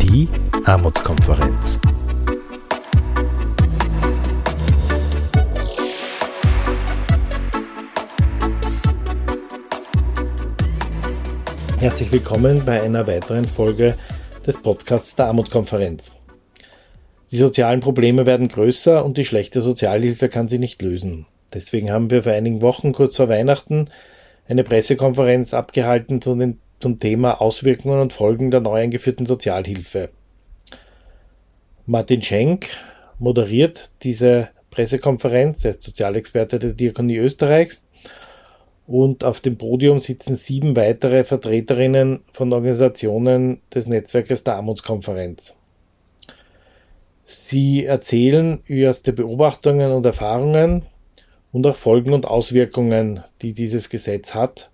Die Armutskonferenz. Herzlich willkommen bei einer weiteren Folge des Podcasts der Armutskonferenz. Die sozialen Probleme werden größer und die schlechte Sozialhilfe kann sie nicht lösen. Deswegen haben wir vor einigen Wochen kurz vor Weihnachten eine Pressekonferenz abgehalten zu den, zum Thema Auswirkungen und Folgen der neu eingeführten Sozialhilfe. Martin Schenk moderiert diese Pressekonferenz, er ist Sozialexperte der Diakonie Österreichs und auf dem Podium sitzen sieben weitere Vertreterinnen von Organisationen des Netzwerkes der Armutskonferenz. Sie erzählen erste Beobachtungen und Erfahrungen und auch Folgen und Auswirkungen, die dieses Gesetz hat,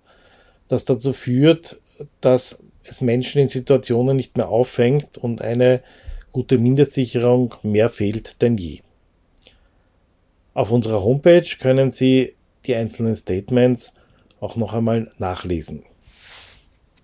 das dazu führt, dass es Menschen in Situationen nicht mehr auffängt und eine gute Mindestsicherung mehr fehlt denn je. Auf unserer Homepage können Sie die einzelnen Statements auch noch einmal nachlesen.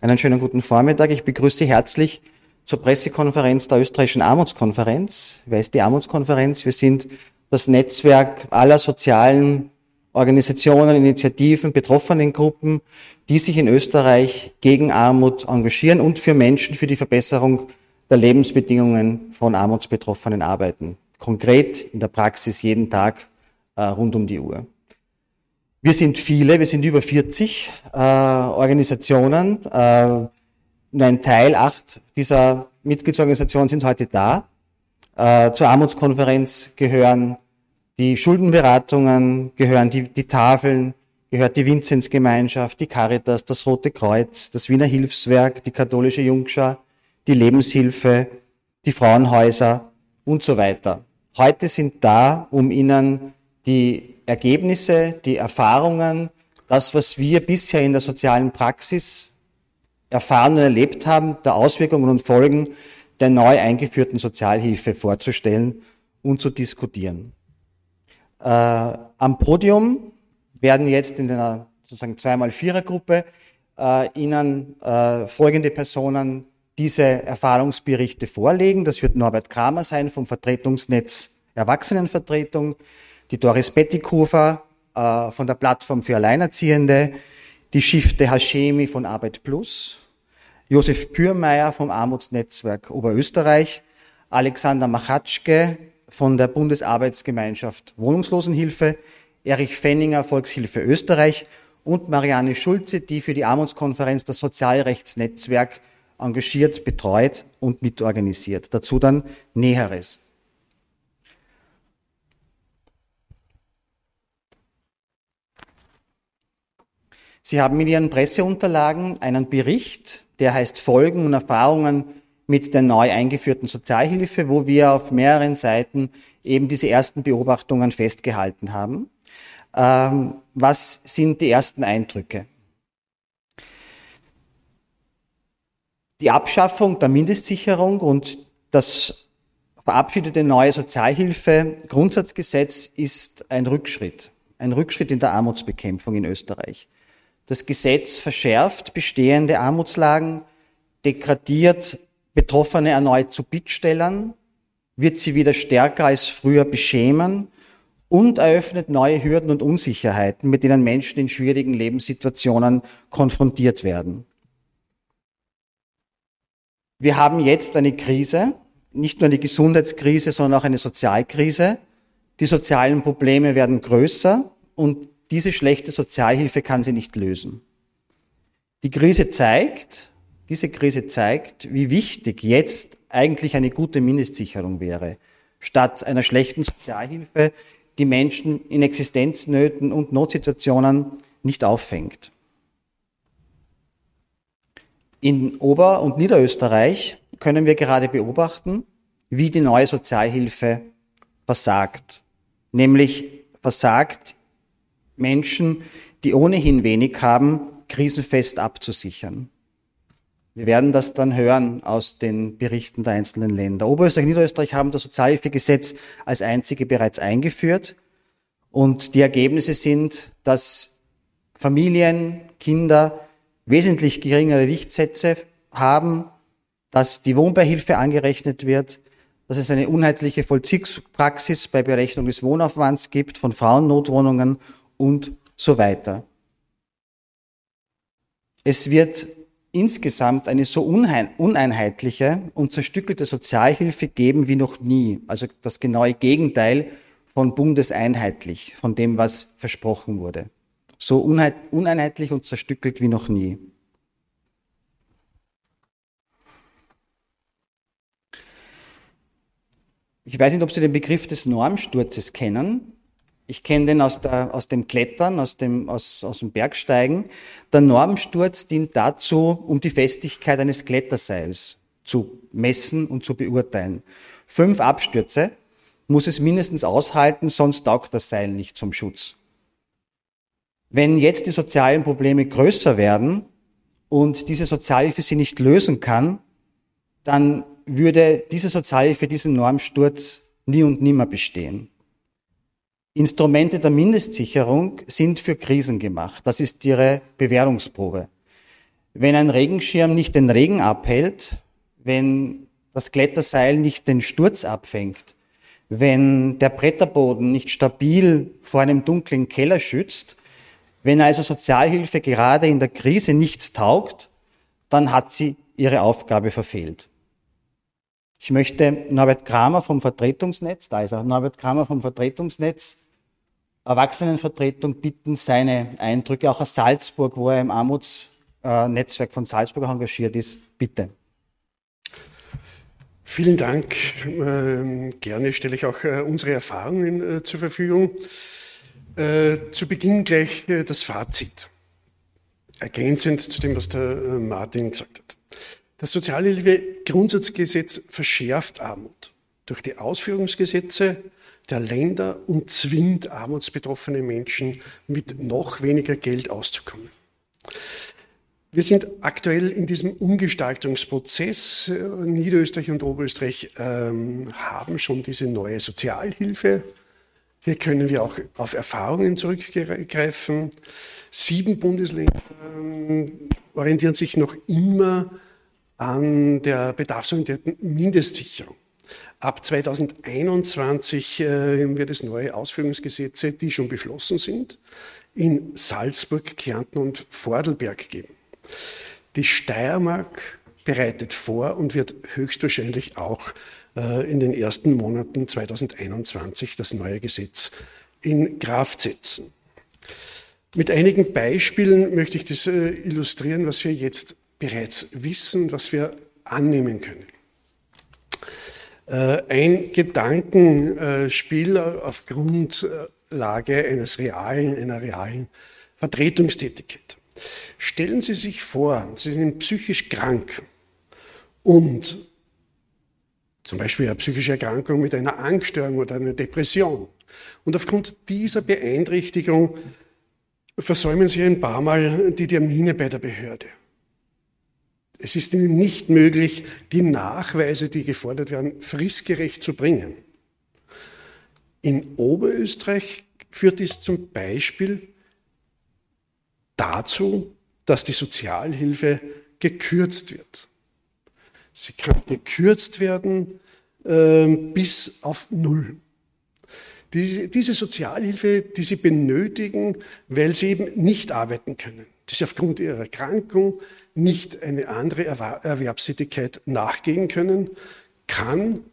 Einen schönen guten Vormittag. Ich begrüße Sie herzlich zur Pressekonferenz der österreichischen Armutskonferenz. Wer ist die Armutskonferenz? Wir sind das Netzwerk aller sozialen Organisationen, Initiativen, betroffenen Gruppen, die sich in Österreich gegen Armut engagieren und für Menschen, für die Verbesserung der Lebensbedingungen von Armutsbetroffenen arbeiten. Konkret in der Praxis jeden Tag äh, rund um die Uhr. Wir sind viele, wir sind über 40 äh, Organisationen. Äh, nur ein Teil, acht dieser Mitgliedsorganisationen sind heute da. Äh, zur Armutskonferenz gehören die Schuldenberatungen, gehören die, die Tafeln, gehört die Vinzenzgemeinschaft, die Caritas, das Rote Kreuz, das Wiener Hilfswerk, die katholische Jungschar, die Lebenshilfe, die Frauenhäuser und so weiter. Heute sind da, um Ihnen die Ergebnisse, die Erfahrungen, das, was wir bisher in der sozialen Praxis erfahren und erlebt haben, der Auswirkungen und Folgen der neu eingeführten Sozialhilfe vorzustellen und zu diskutieren. Äh, am Podium werden jetzt in einer sozusagen zweimal Vierergruppe äh, Ihnen äh, folgende Personen diese Erfahrungsberichte vorlegen. Das wird Norbert Kramer sein vom Vertretungsnetz Erwachsenenvertretung die Doris Bettikofer äh, von der Plattform für Alleinerziehende, die Schifte Hashemi von Arbeit Plus, Josef Pürmeier vom Armutsnetzwerk Oberösterreich, Alexander Machatschke von der Bundesarbeitsgemeinschaft Wohnungslosenhilfe, Erich Fenninger Volkshilfe Österreich und Marianne Schulze, die für die Armutskonferenz das Sozialrechtsnetzwerk engagiert, betreut und mitorganisiert. Dazu dann Näheres. Sie haben in Ihren Presseunterlagen einen Bericht, der heißt Folgen und Erfahrungen mit der neu eingeführten Sozialhilfe, wo wir auf mehreren Seiten eben diese ersten Beobachtungen festgehalten haben. Ähm, was sind die ersten Eindrücke? Die Abschaffung der Mindestsicherung und das verabschiedete neue Sozialhilfe-Grundsatzgesetz ist ein Rückschritt, ein Rückschritt in der Armutsbekämpfung in Österreich. Das Gesetz verschärft bestehende Armutslagen, degradiert Betroffene erneut zu Bittstellern, wird sie wieder stärker als früher beschämen und eröffnet neue Hürden und Unsicherheiten, mit denen Menschen in schwierigen Lebenssituationen konfrontiert werden. Wir haben jetzt eine Krise, nicht nur eine Gesundheitskrise, sondern auch eine Sozialkrise. Die sozialen Probleme werden größer und diese schlechte Sozialhilfe kann sie nicht lösen. Die Krise zeigt, diese Krise zeigt, wie wichtig jetzt eigentlich eine gute Mindestsicherung wäre, statt einer schlechten Sozialhilfe, die Menschen in Existenznöten und Notsituationen nicht auffängt. In Ober- und Niederösterreich können wir gerade beobachten, wie die neue Sozialhilfe versagt. Nämlich versagt Menschen, die ohnehin wenig haben, krisenfest abzusichern. Wir werden das dann hören aus den Berichten der einzelnen Länder. Oberösterreich und Niederösterreich haben das Familien, Kinder wesentlich geringere Lichtsätze haben, dass die Wohnbeihilfe angerechnet wird, dass es eine unheitliche Vollzugspraxis bei Berechnung des Wohnaufwands gibt von Frauennotwohnungen und so weiter. Es wird insgesamt eine so uneinheitliche und zerstückelte Sozialhilfe geben wie noch nie. Also das genaue Gegenteil von bundeseinheitlich, von dem, was versprochen wurde. So uneinheitlich und zerstückelt wie noch nie. Ich weiß nicht, ob Sie den Begriff des Normsturzes kennen. Ich kenne den aus, der, aus dem Klettern, aus dem, aus, aus dem Bergsteigen. Der Normsturz dient dazu, um die Festigkeit eines Kletterseils zu messen und zu beurteilen. Fünf Abstürze muss es mindestens aushalten, sonst taugt das Seil nicht zum Schutz. Wenn jetzt die sozialen Probleme größer werden und diese Sozialhilfe sie nicht lösen kann, dann würde diese Sozialhilfe, diesen Normsturz nie und nimmer bestehen. Instrumente der Mindestsicherung sind für Krisen gemacht. Das ist ihre Bewährungsprobe. Wenn ein Regenschirm nicht den Regen abhält, wenn das Kletterseil nicht den Sturz abfängt, wenn der Bretterboden nicht stabil vor einem dunklen Keller schützt, wenn also Sozialhilfe gerade in der Krise nichts taugt, dann hat sie ihre Aufgabe verfehlt. Ich möchte Norbert Kramer vom Vertretungsnetz, da ist er, Norbert Kramer vom Vertretungsnetz, Erwachsenenvertretung bitten, seine Eindrücke auch aus Salzburg, wo er im Armutsnetzwerk von Salzburg engagiert ist, bitte. Vielen Dank. Ähm, gerne stelle ich auch äh, unsere Erfahrungen äh, zur Verfügung. Äh, zu Beginn gleich das Fazit. Ergänzend zu dem, was der Martin gesagt hat. Das Sozialhilfegrundsatzgesetz verschärft Armut durch die Ausführungsgesetze der Länder und zwingt armutsbetroffene Menschen mit noch weniger Geld auszukommen. Wir sind aktuell in diesem Umgestaltungsprozess. Niederösterreich und Oberösterreich ähm, haben schon diese neue Sozialhilfe. Hier können wir auch auf Erfahrungen zurückgreifen. Sieben Bundesländer ähm, orientieren sich noch immer an der bedarfsorientierten Mindestsicherung. Ab 2021 äh, wird es neue Ausführungsgesetze, die schon beschlossen sind, in Salzburg, Kärnten und Vordelberg geben. Die Steiermark bereitet vor und wird höchstwahrscheinlich auch äh, in den ersten Monaten 2021 das neue Gesetz in Kraft setzen. Mit einigen Beispielen möchte ich das äh, illustrieren, was wir jetzt bereits wissen, was wir annehmen können. Äh, ein Gedankenspiel auf Grundlage eines realen, einer realen Vertretungstätigkeit. Stellen Sie sich vor, Sie sind psychisch krank und zum Beispiel eine psychische Erkrankung mit einer Angststörung oder einer Depression. Und aufgrund dieser Beeinträchtigung versäumen Sie ein paar Mal die Termine bei der Behörde. Es ist ihnen nicht möglich, die Nachweise, die gefordert werden, fristgerecht zu bringen. In Oberösterreich führt dies zum Beispiel dazu, dass die Sozialhilfe gekürzt wird. Sie kann gekürzt werden äh, bis auf Null. Diese, diese Sozialhilfe, die Sie benötigen, weil Sie eben nicht arbeiten können, die Sie aufgrund Ihrer Erkrankung nicht eine andere Erwerbstätigkeit nachgehen können, kann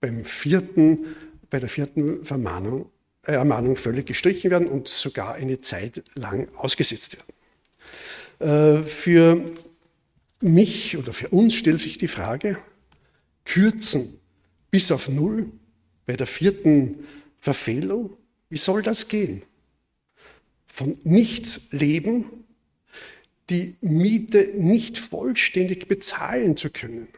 beim vierten, bei der vierten Vermahnung, äh, Ermahnung völlig gestrichen werden und sogar eine Zeit lang ausgesetzt werden. Äh, für mich oder für uns stellt sich die Frage, kürzen bis auf Null bei der vierten Verfehlung, wie soll das gehen? Von nichts leben die Miete nicht vollständig bezahlen zu können,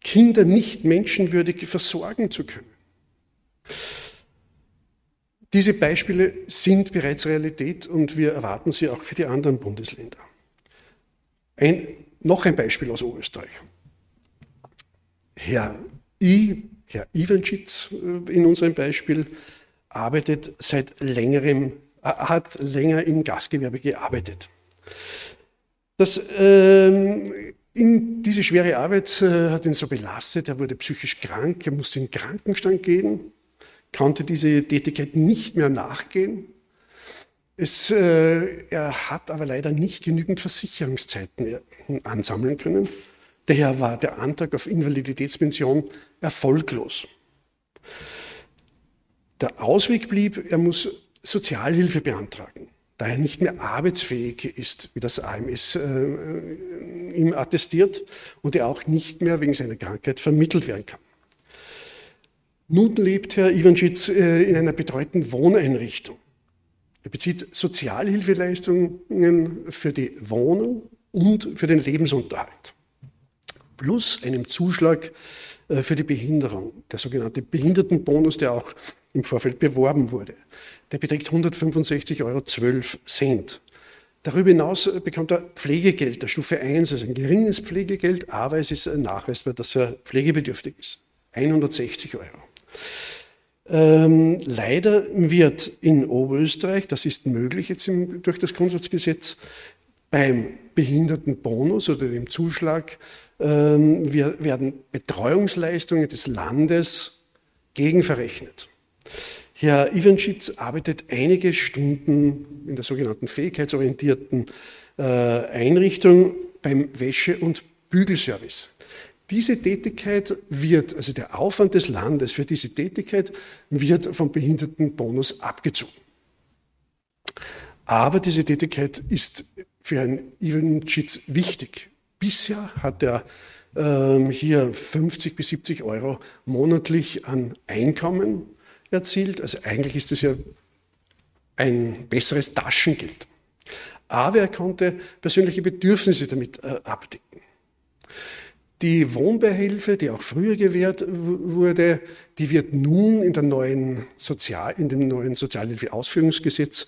Kinder nicht menschenwürdig versorgen zu können. Diese Beispiele sind bereits Realität und wir erwarten sie auch für die anderen Bundesländer. Ein, noch ein Beispiel aus Oberösterreich. Herr I, Herr Ivanschitz äh, in unserem Beispiel, arbeitet seit längerem hat länger im Gastgewerbe gearbeitet. Das, ähm, in diese schwere Arbeit äh, hat ihn so belastet, er wurde psychisch krank, er musste in den Krankenstand gehen, konnte diese Tätigkeit nicht mehr nachgehen. Es, äh, er hat aber leider nicht genügend Versicherungszeiten äh, ansammeln können. Daher war der Antrag auf Invaliditätspension erfolglos. Der Ausweg blieb, er muss Sozialhilfe beantragen, da er nicht mehr arbeitsfähig ist, wie das AMS äh, ihm attestiert, und er auch nicht mehr wegen seiner Krankheit vermittelt werden kann. Nun lebt Herr Ivanschitz äh, in einer betreuten Wohneinrichtung. Er bezieht Sozialhilfeleistungen für die Wohnung und für den Lebensunterhalt plus einem Zuschlag äh, für die Behinderung, der sogenannte Behindertenbonus, der auch im Vorfeld beworben wurde. Der beträgt 165,12 Euro. Darüber hinaus bekommt er Pflegegeld der Stufe 1, also ein geringes Pflegegeld, aber es ist nachweisbar, dass er pflegebedürftig ist. 160 Euro. Ähm, leider wird in Oberösterreich, das ist möglich jetzt im, durch das Grundsatzgesetz, beim Behindertenbonus oder dem Zuschlag ähm, wir werden Betreuungsleistungen des Landes gegenverrechnet. Herr Ivanschitz arbeitet einige Stunden in der sogenannten fähigkeitsorientierten äh, Einrichtung beim Wäsche- und Bügelservice. Diese Tätigkeit wird, also der Aufwand des Landes für diese Tätigkeit wird vom Behindertenbonus abgezogen. Aber diese Tätigkeit ist für Herrn Ivanschitz wichtig. Bisher hat er ähm, hier 50 bis 70 Euro monatlich an Einkommen erzielt. Also eigentlich ist das ja ein besseres Taschengeld. Aber er konnte persönliche Bedürfnisse damit äh, abdecken. Die Wohnbeihilfe, die auch früher gewährt wurde, die wird nun in, der neuen Sozial, in dem neuen Sozialhilfeausführungsgesetz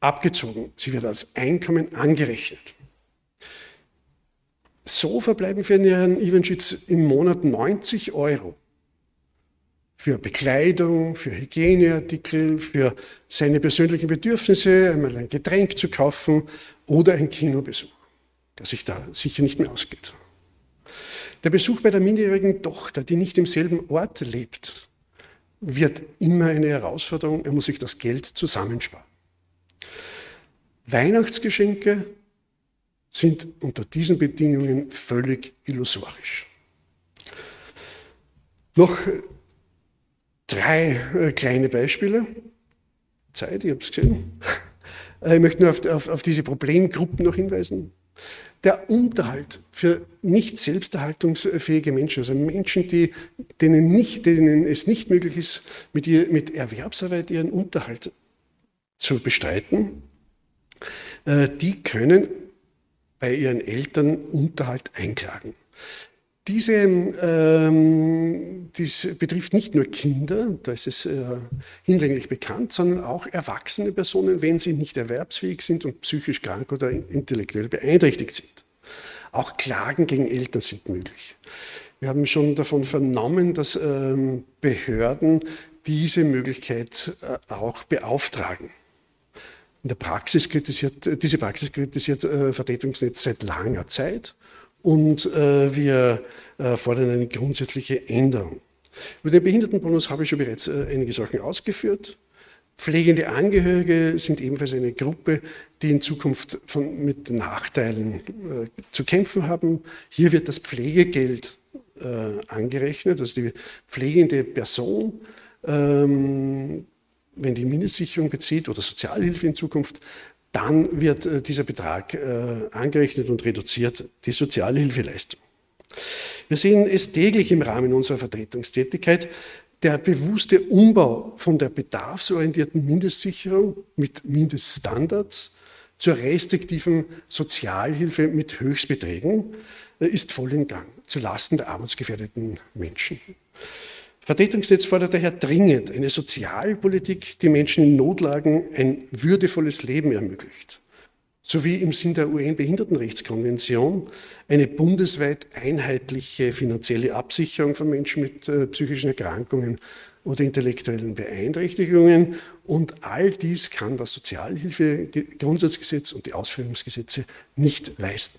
abgezogen. Sie wird als Einkommen angerechnet. So verbleiben für Herrn Ivanschitz im Monat 90 Euro für Bekleidung, für Hygieneartikel, für seine persönlichen Bedürfnisse, einmal ein Getränk zu kaufen oder ein Kinobesuch, der sich da sicher nicht mehr ausgeht. Der Besuch bei der minderjährigen Tochter, die nicht im selben Ort lebt, wird immer eine Herausforderung. Er muss sich das Geld zusammensparen. Weihnachtsgeschenke sind unter diesen Bedingungen völlig illusorisch. Noch drei äh, kleine Beispiele. Zeit, ich habe es gesehen. Äh, ich möchte nur auf, auf, auf diese Problemgruppen noch hinweisen. Der Unterhalt für nicht selbsterhaltungsfähige Menschen, also Menschen, die, denen, nicht, denen es nicht möglich ist, mit, ihr, mit Erwerbsarbeit ihren Unterhalt zu bestreiten, äh, die können bei ihren Eltern Unterhalt einklagen. Diese, ähm, dies betrifft nicht nur Kinder, da ist es äh, hinlänglich bekannt, sondern auch erwachsene Personen, wenn sie nicht erwerbsfähig sind und psychisch krank oder intellektuell beeinträchtigt sind. Auch Klagen gegen Eltern sind möglich. Wir haben schon davon vernommen, dass ähm, Behörden diese Möglichkeit äh, auch beauftragen. In der Praxis kritisiert, diese Praxis kritisiert äh, Vertretungsnetz seit langer Zeit und äh, wir äh, fordern eine grundsätzliche Änderung. Über den Behindertenbonus habe ich schon bereits äh, einige Sachen ausgeführt. Pflegende Angehörige sind ebenfalls eine Gruppe, die in Zukunft von, mit Nachteilen äh, zu kämpfen haben. Hier wird das Pflegegeld äh, angerechnet, also die pflegende Person ähm, wenn die Mindestsicherung bezieht oder Sozialhilfe in Zukunft, dann wird äh, dieser Betrag äh, angerechnet und reduziert die Sozialhilfeleistung. Wir sehen es täglich im Rahmen unserer Vertretungstätigkeit, der bewusste Umbau von der bedarfsorientierten Mindestsicherung mit Mindeststandards zur restriktiven Sozialhilfe mit Höchstbeträgen äh, ist voll in Gang, zulasten der armutsgefährdeten Menschen. Vertretungsnetz fordert daher dringend eine Sozialpolitik, die Menschen in Notlagen ein würdevolles Leben ermöglicht, sowie im Sinn der UN-Behindertenrechtskonvention eine bundesweit einheitliche finanzielle Absicherung von Menschen mit äh, psychischen Erkrankungen oder intellektuellen Beeinträchtigungen. Und all dies kann das Sozialhilfegrundsatzgesetz und die Ausführungsgesetze nicht leisten.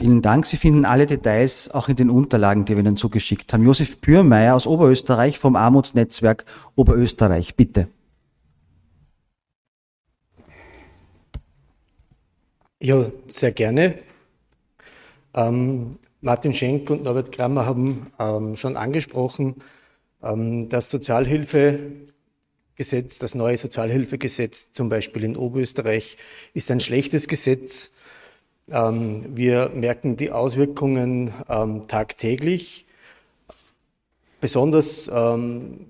Vielen Dank. Sie finden alle Details auch in den Unterlagen, die wir Ihnen zugeschickt haben. Josef Bürmeier aus Oberösterreich vom Armutsnetzwerk Oberösterreich, bitte. Ja, sehr gerne. Ähm, Martin Schenk und Norbert Krammer haben ähm, schon angesprochen, ähm, das Sozialhilfegesetz, das neue Sozialhilfegesetz zum Beispiel in Oberösterreich ist ein schlechtes Gesetz. Ähm, wir merken die Auswirkungen ähm, tagtäglich. Besonders ähm,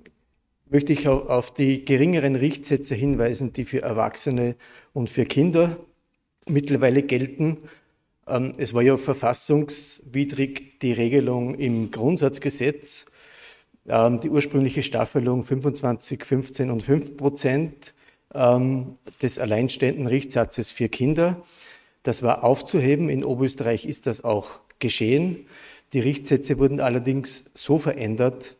möchte ich auf die geringeren Richtsätze hinweisen, die für Erwachsene und für Kinder mittlerweile gelten. Es war ja verfassungswidrig die Regelung im Grundsatzgesetz, die ursprüngliche Staffelung 25, 15 und 5 Prozent des alleinstehenden Richtsatzes für Kinder. Das war aufzuheben. In Oberösterreich ist das auch geschehen. Die Richtsätze wurden allerdings so verändert,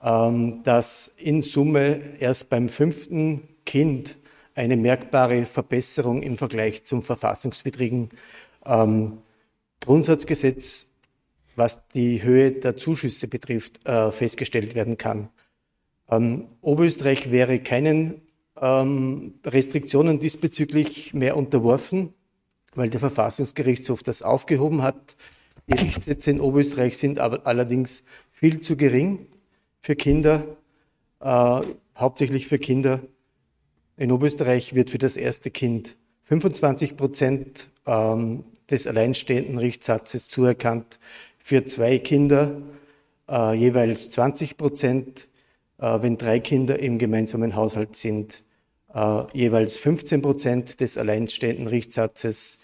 dass in Summe erst beim fünften Kind eine merkbare Verbesserung im Vergleich zum verfassungswidrigen ähm, Grundsatzgesetz, was die Höhe der Zuschüsse betrifft, äh, festgestellt werden kann. Ähm, Oberösterreich wäre keinen ähm, Restriktionen diesbezüglich mehr unterworfen, weil der Verfassungsgerichtshof das aufgehoben hat. Die Richtsätze in Oberösterreich sind aber allerdings viel zu gering für Kinder, äh, hauptsächlich für Kinder in Oberösterreich wird für das erste Kind 25 Prozent ähm, des alleinstehenden Richtsatzes zuerkannt, für zwei Kinder äh, jeweils 20 Prozent, äh, wenn drei Kinder im gemeinsamen Haushalt sind, jeweils 15 Prozent des alleinstehenden Richtsatzes,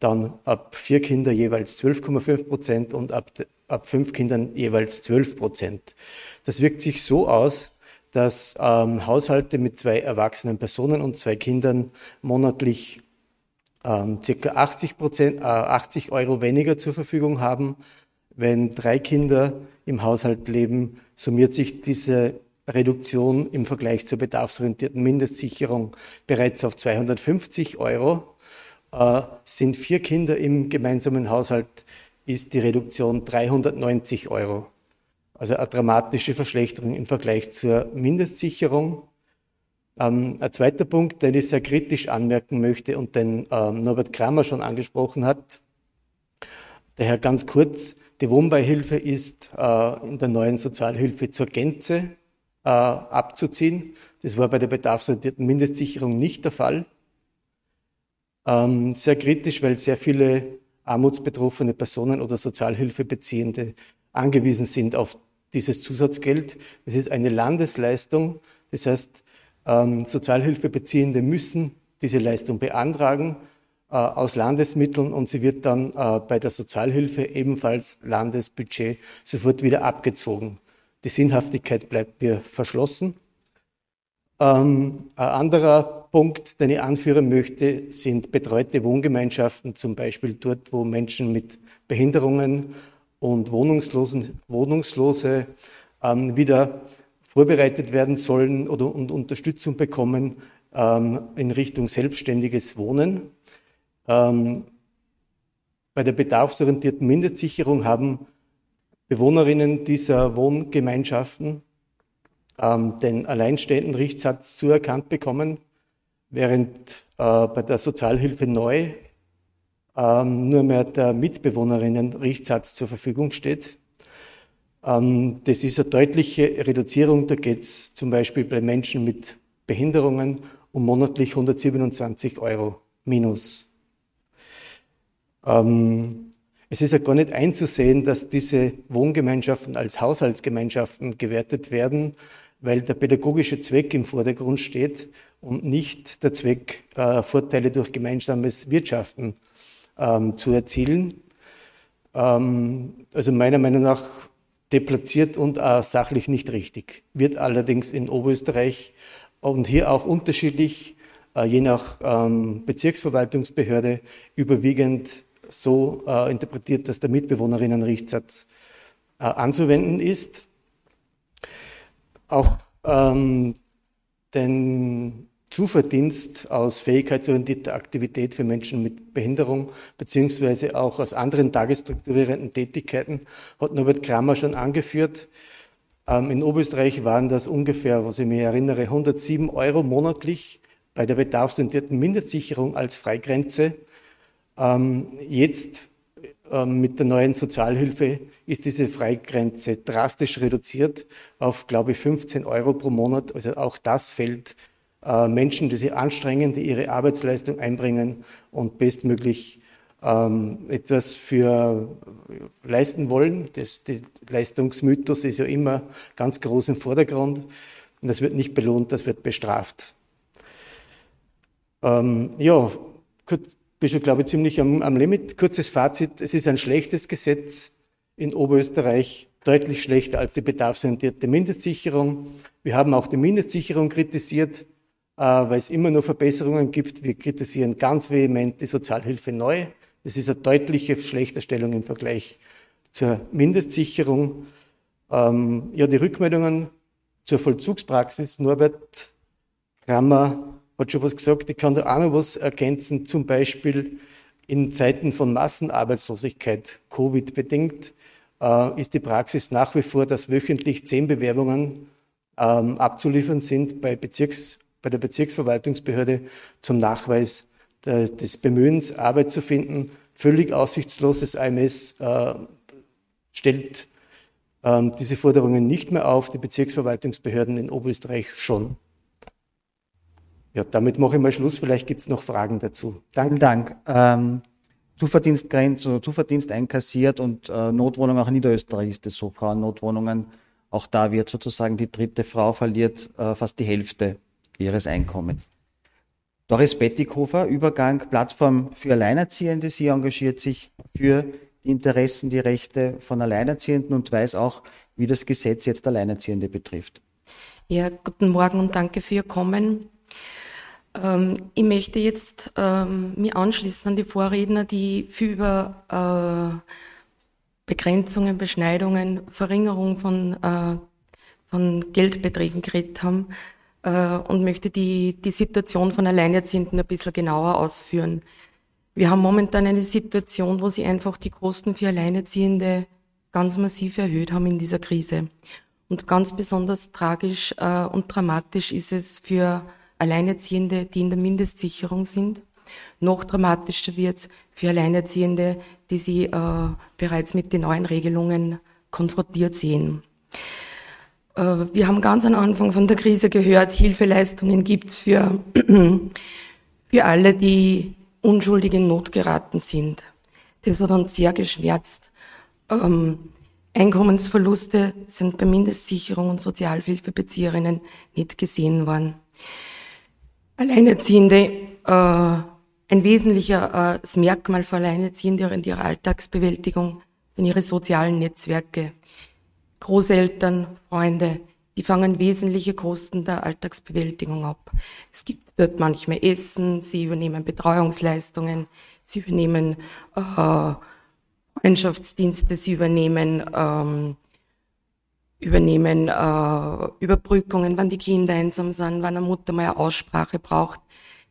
dann ab vier Kinder jeweils 12,5 Prozent und ab, ab fünf Kindern jeweils 12 Prozent. Das wirkt sich so aus, dass ähm, Haushalte mit zwei erwachsenen Personen und zwei Kindern monatlich ähm, circa 80, Prozent, äh, 80 Euro weniger zur Verfügung haben. Wenn drei Kinder im Haushalt leben, summiert sich diese Reduktion im Vergleich zur bedarfsorientierten Mindestsicherung bereits auf 250 Euro. Äh, sind vier Kinder im gemeinsamen Haushalt, ist die Reduktion 390 Euro. Also eine dramatische Verschlechterung im Vergleich zur Mindestsicherung. Ähm, ein zweiter Punkt, den ich sehr kritisch anmerken möchte und den ähm, Norbert Kramer schon angesprochen hat. Daher ganz kurz, die Wohnbeihilfe ist äh, in der neuen Sozialhilfe zur Gänze äh, abzuziehen. Das war bei der bedarfsorientierten Mindestsicherung nicht der Fall. Ähm, sehr kritisch, weil sehr viele armutsbetroffene Personen oder Sozialhilfebeziehende angewiesen sind auf dieses Zusatzgeld. Es ist eine Landesleistung. Das heißt, ähm, Sozialhilfebeziehende müssen diese Leistung beantragen äh, aus Landesmitteln und sie wird dann äh, bei der Sozialhilfe ebenfalls Landesbudget sofort wieder abgezogen. Die Sinnhaftigkeit bleibt mir verschlossen. Ähm, ein anderer Punkt, den ich anführen möchte, sind betreute Wohngemeinschaften, zum Beispiel dort, wo Menschen mit Behinderungen und Wohnungslosen, Wohnungslose ähm, wieder vorbereitet werden sollen oder und Unterstützung bekommen ähm, in Richtung selbstständiges Wohnen. Ähm, bei der bedarfsorientierten Mindestsicherung haben Bewohnerinnen dieser Wohngemeinschaften ähm, den alleinstehenden Richtsatz zuerkannt bekommen, während äh, bei der Sozialhilfe neu ähm, nur mehr der Mitbewohnerinnen-Richtsatz zur Verfügung steht. Ähm, das ist eine deutliche Reduzierung. Da geht es zum Beispiel bei Menschen mit Behinderungen um monatlich 127 Euro minus. Ähm, es ist ja gar nicht einzusehen, dass diese Wohngemeinschaften als Haushaltsgemeinschaften gewertet werden, weil der pädagogische Zweck im Vordergrund steht und nicht der Zweck, äh, Vorteile durch gemeinsames Wirtschaften ähm, zu erzielen. Ähm, also meiner Meinung nach deplatziert und auch sachlich nicht richtig. Wird allerdings in Oberösterreich und hier auch unterschiedlich, äh, je nach ähm, Bezirksverwaltungsbehörde, überwiegend so äh, interpretiert, dass der Mitbewohnerinnenrichtssatz äh, anzuwenden ist. auch ähm, den Zuverdienst aus fähigkeitsorientierter Aktivität für Menschen mit Behinderung beziehungsweise auch aus anderen tagesstrukturierenden Tätigkeiten hat Norbert Kramer schon angeführt. Ähm, in Oberösterreich waren das ungefähr, was ich mir erinnere, 107 Euro monatlich bei der bedarfsorientierten Mindestsicherung als Freigrenze. Ähm, jetzt ähm, mit der neuen Sozialhilfe ist diese Freigrenze drastisch reduziert auf, glaube ich, 15 Euro pro Monat. Also auch das fällt äh, Menschen, die sich anstrengen, die ihre Arbeitsleistung einbringen und bestmöglich ähm, etwas für leisten wollen. Das, der Leistungsmythos ist ja immer ganz groß im Vordergrund und das wird nicht belohnt, das wird bestraft. Ähm, ja, bin schon, glaube ich, ziemlich am, am Limit. Kurzes Fazit, es ist ein schlechtes Gesetz in Oberösterreich, deutlich schlechter als die bedarfsorientierte Mindestsicherung. Wir haben auch die Mindestsicherung kritisiert. Äh, weil es immer nur Verbesserungen gibt. Wir kritisieren ganz vehement die Sozialhilfe neu. Das ist eine deutliche Schlechterstellung im Vergleich zur Mindestsicherung. Ähm, ja, die Rückmeldungen zur Vollzugspraxis. Norbert Kramer hat schon was gesagt. Ich kann da auch noch was ergänzen. Zum Beispiel in Zeiten von Massenarbeitslosigkeit, Covid bedingt, äh, ist die Praxis nach wie vor, dass wöchentlich zehn Bewerbungen ähm, abzuliefern sind bei Bezirks bei der Bezirksverwaltungsbehörde zum Nachweis des Bemühens, Arbeit zu finden. Völlig aussichtslos. Das AMS äh, stellt ähm, diese Forderungen nicht mehr auf, die Bezirksverwaltungsbehörden in Oberösterreich schon. Ja, damit mache ich mal Schluss. Vielleicht gibt es noch Fragen dazu. Danke. Dank. Ähm, Zuverdienstgrenze oder Zuverdienst einkassiert und äh, Notwohnung auch in Niederösterreich ist es so, Frauennotwohnungen. Auch da wird sozusagen die dritte Frau verliert äh, fast die Hälfte ihres Einkommens. Doris Bettighofer, Übergang Plattform für Alleinerziehende. Sie engagiert sich für die Interessen, die Rechte von Alleinerziehenden und weiß auch, wie das Gesetz jetzt Alleinerziehende betrifft. Ja, guten Morgen und danke für Ihr Kommen. Ähm, ich möchte jetzt ähm, mich anschließen an die Vorredner, die viel über äh, Begrenzungen, Beschneidungen, Verringerung von, äh, von Geldbeträgen geredet haben äh, und möchte die, die Situation von Alleinerziehenden ein bisschen genauer ausführen. Wir haben momentan eine Situation, wo sie einfach die Kosten für Alleinerziehende ganz massiv erhöht haben in dieser Krise. Und ganz besonders tragisch äh, und dramatisch ist es für Alleinerziehende, die in der Mindestsicherung sind. Noch dramatischer wird es für Alleinerziehende, die sie äh, bereits mit den neuen Regelungen konfrontiert sehen. Äh, wir haben ganz am Anfang von der Krise gehört, Hilfeleistungen gibt's für, für alle, die unschuldig in Not geraten sind. Das hat uns sehr geschmerzt. Ähm, Einkommensverluste sind bei Mindestsicherung und Sozialhilfebezieherinnen nicht gesehen worden. Alleinerziehende, äh, ein wesentliches äh, Merkmal für Alleinerziehende in ihrer Alltagsbewältigung sind ihre sozialen Netzwerke. Großeltern, Freunde, die fangen wesentliche Kosten der Alltagsbewältigung ab. Es gibt dort manchmal Essen, sie übernehmen Betreuungsleistungen, sie übernehmen äh, Freundschaftsdienste, sie übernehmen, ähm, übernehmen äh, Überbrückungen, wann die Kinder einsam sind, wann eine Mutter mal eine Aussprache braucht.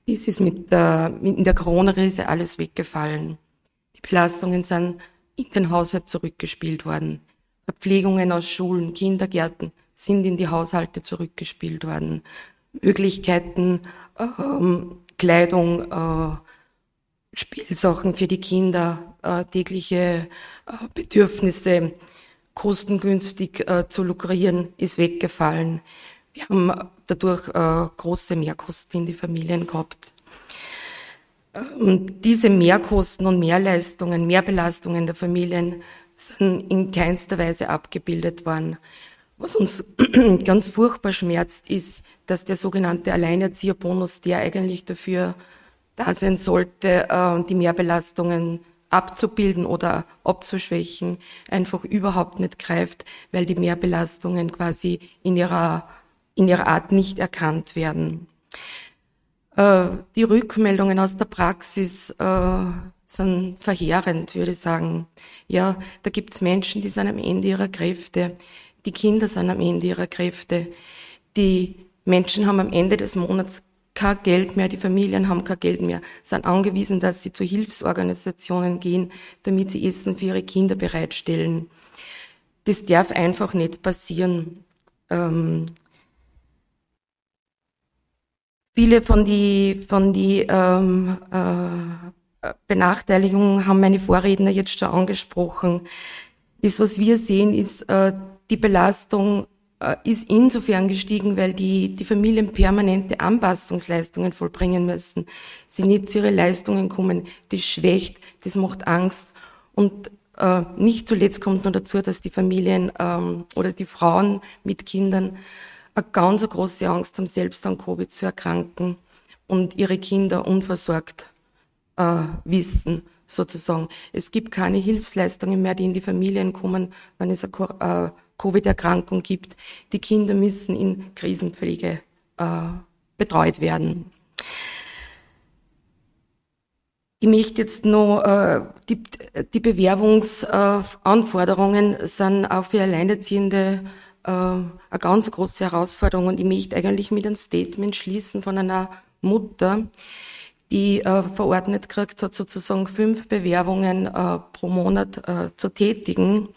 Dies ist mit der, in der Corona-Krise alles weggefallen. Die Belastungen sind in den Haushalt zurückgespielt worden. Verpflegungen aus Schulen, Kindergärten sind in die Haushalte zurückgespielt worden. Möglichkeiten, ähm, Kleidung, äh, Spielsachen für die Kinder, äh, tägliche äh, Bedürfnisse kostengünstig äh, zu lukrieren, ist weggefallen. Wir haben dadurch äh, große Mehrkosten in die Familien gehabt. Und diese Mehrkosten und Mehrleistungen, Mehrbelastungen der Familien sind in keinster Weise abgebildet worden. Was uns ganz furchtbar schmerzt, ist, dass der sogenannte Alleinerzieherbonus, der eigentlich dafür da sein sollte, äh, die Mehrbelastungen abzubilden oder abzuschwächen, einfach überhaupt nicht greift, weil die Mehrbelastungen quasi in ihrer, in ihrer Art nicht erkannt werden. Äh, die Rückmeldungen aus der Praxis äh, sind verheerend, würde ich sagen. Ja, da gibt's Menschen, die sind am Ende ihrer Kräfte, Die Kinder sind am Ende ihrer Kräfte. Die Menschen haben am Ende des Monats kein Geld mehr, die Familien haben kein Geld mehr, sind angewiesen, dass sie zu Hilfsorganisationen gehen, damit sie Essen für ihre Kinder bereitstellen. Das darf einfach nicht passieren. Ähm, viele von die, von die ähm, äh, Benachteiligungen haben meine Vorredner jetzt schon angesprochen. Das, was wir sehen, ist äh, die Belastung ist insofern gestiegen, weil die, die Familien permanente Anpassungsleistungen vollbringen müssen. Sie nicht zu ihren Leistungen kommen. Das schwächt, das macht Angst. Und äh, nicht zuletzt kommt noch dazu, dass die Familien ähm, oder die Frauen mit Kindern eine ganz große Angst haben, selbst an Covid zu erkranken und ihre Kinder unversorgt äh, wissen sozusagen. Es gibt keine Hilfsleistungen mehr, die in die Familien kommen, wenn es eine äh, Covid-Erkrankung gibt. Die Kinder müssen in Krisenpflege äh, betreut werden. Ich möchte jetzt noch, äh, die, die Bewerbungsanforderungen sind auch für Alleinerziehende äh, eine ganz große Herausforderung und ich möchte eigentlich mit einem Statement schließen von einer Mutter, die äh, verordnet kriegt hat, sozusagen fünf Bewerbungen äh, pro Monat äh, zu tätigen.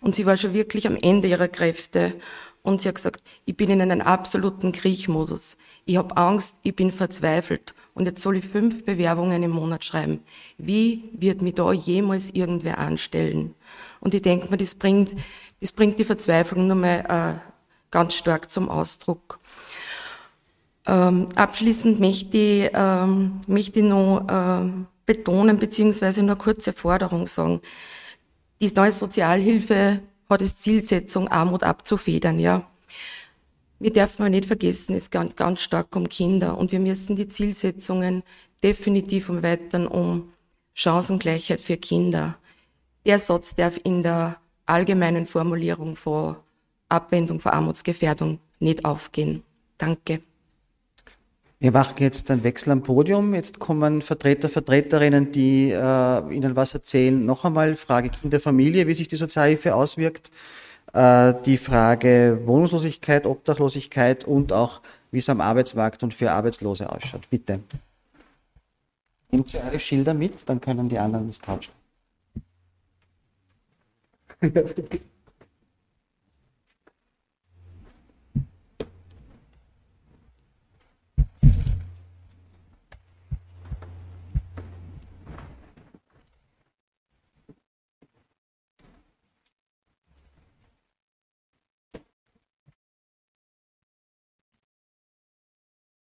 Und sie war schon wirklich am Ende ihrer Kräfte. Und sie hat gesagt, ich bin in einem absoluten Kriechmodus. Ich habe Angst, ich bin verzweifelt. Und jetzt soll ich fünf Bewerbungen im Monat schreiben. Wie wird mich da jemals irgendwer anstellen? Und ich denke mir, das bringt, das bringt die Verzweiflung nur mal äh, ganz stark zum Ausdruck. Ähm, abschließend möchte ich, ähm, möchte ich noch ähm, betonen, beziehungsweise nur kurze Forderung sagen. Die neue Sozialhilfe hat als Zielsetzung, Armut abzufedern, ja. Wir dürfen nicht vergessen, es geht ganz stark um Kinder und wir müssen die Zielsetzungen definitiv erweitern um Chancengleichheit für Kinder. Der Satz darf in der allgemeinen Formulierung von Abwendung von Armutsgefährdung nicht aufgehen. Danke. Wir machen jetzt einen Wechsel am Podium. Jetzt kommen Vertreter, Vertreterinnen, die äh, Ihnen was erzählen. Noch einmal Frage Kinderfamilie, wie sich die Sozialhilfe auswirkt. Äh, die Frage Wohnungslosigkeit, Obdachlosigkeit und auch, wie es am Arbeitsmarkt und für Arbeitslose ausschaut. Bitte. Nehmt ihr eure Schilder mit, dann können die anderen das tauschen.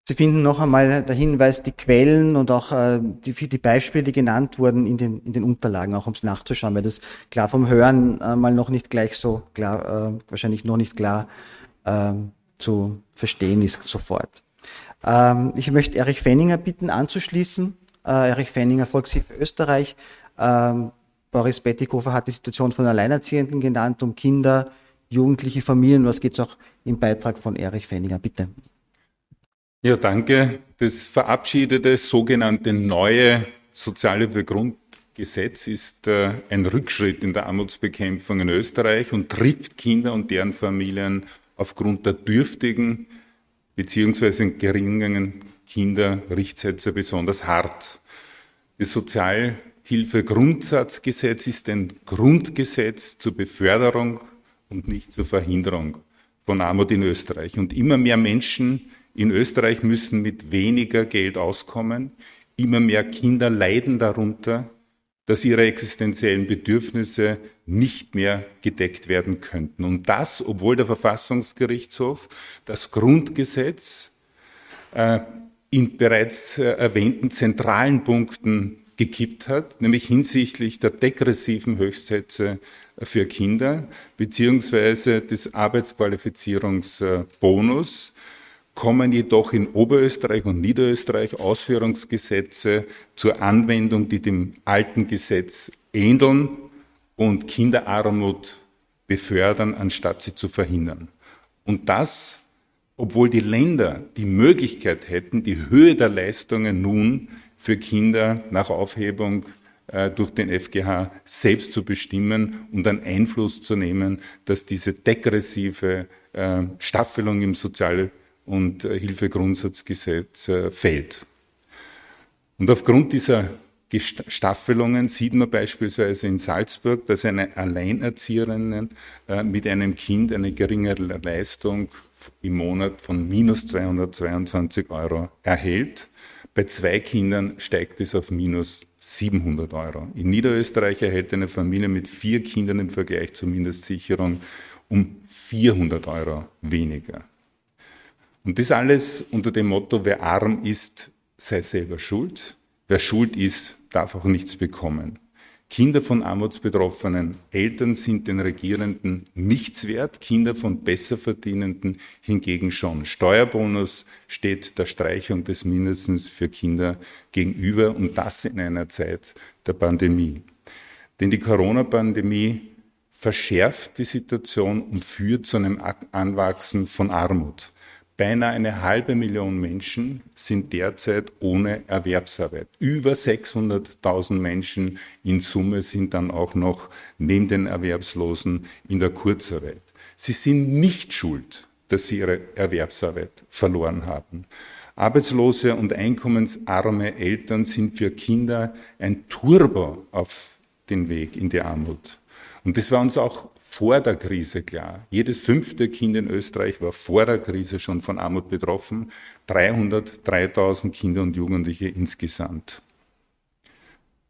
Sie finden noch einmal der Hinweis, die Quellen und auch äh, die, die Beispiele, die genannt wurden, in den, in den Unterlagen, auch um es nachzuschauen, weil das klar vom Hören äh, mal noch nicht gleich so klar, äh, wahrscheinlich noch nicht klar äh, zu verstehen ist sofort. Ähm, ich möchte Erich Fenninger bitten, anzuschließen. Äh, Erich Fenninger, Volkshilfe Österreich. Ähm, Boris Bettikofer hat die Situation von Alleinerziehenden genannt, um Kinder, jugendliche Familien. Was geht es auch im Beitrag von Erich Fenninger? Bitte. Ja, danke. Das verabschiedete sogenannte neue Sozialhilfegrundgesetz ist äh, ein Rückschritt in der Armutsbekämpfung in Österreich und trifft Kinder und deren Familien aufgrund der dürftigen beziehungsweise geringen Kinderrichtsätze besonders hart. Das Sozialhilfegrundsatzgesetz ist ein Grundgesetz zur Beförderung und nicht zur Verhinderung von Armut in Österreich. Und immer mehr Menschen in Österreich müssen mit weniger Geld auskommen. Immer mehr Kinder leiden darunter, dass ihre existenziellen Bedürfnisse nicht mehr gedeckt werden könnten. Und das, obwohl der Verfassungsgerichtshof das Grundgesetz äh, in bereits äh, erwähnten zentralen Punkten gekippt hat, nämlich hinsichtlich der degressiven Höchstsätze für Kinder beziehungsweise des Arbeitsqualifizierungsbonus, kommen jedoch in Oberösterreich und Niederösterreich Ausführungsgesetze zur Anwendung, die dem alten Gesetz ähneln und Kinderarmut befördern, anstatt sie zu verhindern. Und das, obwohl die Länder die Möglichkeit hätten, die Höhe der Leistungen nun für Kinder nach Aufhebung äh, durch den FGH selbst zu bestimmen und einen Einfluss zu nehmen, dass diese degressive äh, Staffelung im Sozial- und äh, Hilfegrundsatzgesetz fällt. Und aufgrund dieser Staffelungen sieht man beispielsweise in Salzburg, dass eine Alleinerzieherin mit einem Kind eine geringere Leistung im Monat von minus 222 Euro erhält. Bei zwei Kindern steigt es auf minus 700 Euro. In Niederösterreich erhält eine Familie mit vier Kindern im Vergleich zur Mindestsicherung um 400 Euro weniger. Und das alles unter dem Motto, wer arm ist, sei selber schuld. Wer schuld ist, darf auch nichts bekommen. Kinder von armutsbetroffenen Eltern sind den Regierenden nichts wert, Kinder von Besserverdienenden hingegen schon. Steuerbonus steht der Streichung des Mindestens für Kinder gegenüber und das in einer Zeit der Pandemie. Denn die Corona-Pandemie verschärft die Situation und führt zu einem Anwachsen von Armut. Beinahe eine halbe Million Menschen sind derzeit ohne Erwerbsarbeit. Über 600.000 Menschen in Summe sind dann auch noch neben den Erwerbslosen in der Kurzarbeit. Sie sind nicht schuld, dass sie ihre Erwerbsarbeit verloren haben. Arbeitslose und einkommensarme Eltern sind für Kinder ein Turbo auf den Weg in die Armut. Und das war uns auch vor der Krise klar. Jedes fünfte Kind in Österreich war vor der Krise schon von Armut betroffen. 300, 3000 Kinder und Jugendliche insgesamt.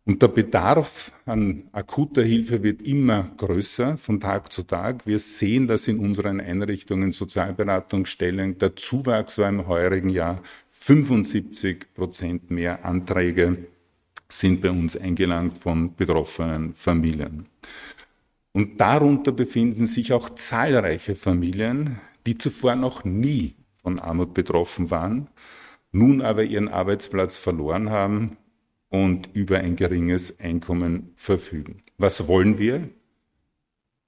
Und der Bedarf an akuter Hilfe wird immer größer von Tag zu Tag. Wir sehen das in unseren Einrichtungen, Sozialberatungsstellen. Der Zuwachs war im heurigen Jahr 75 Prozent mehr Anträge sind bei uns eingelangt von betroffenen Familien. Und darunter befinden sich auch zahlreiche Familien, die zuvor noch nie von Armut betroffen waren, nun aber ihren Arbeitsplatz verloren haben und über ein geringes Einkommen verfügen. Was wollen wir?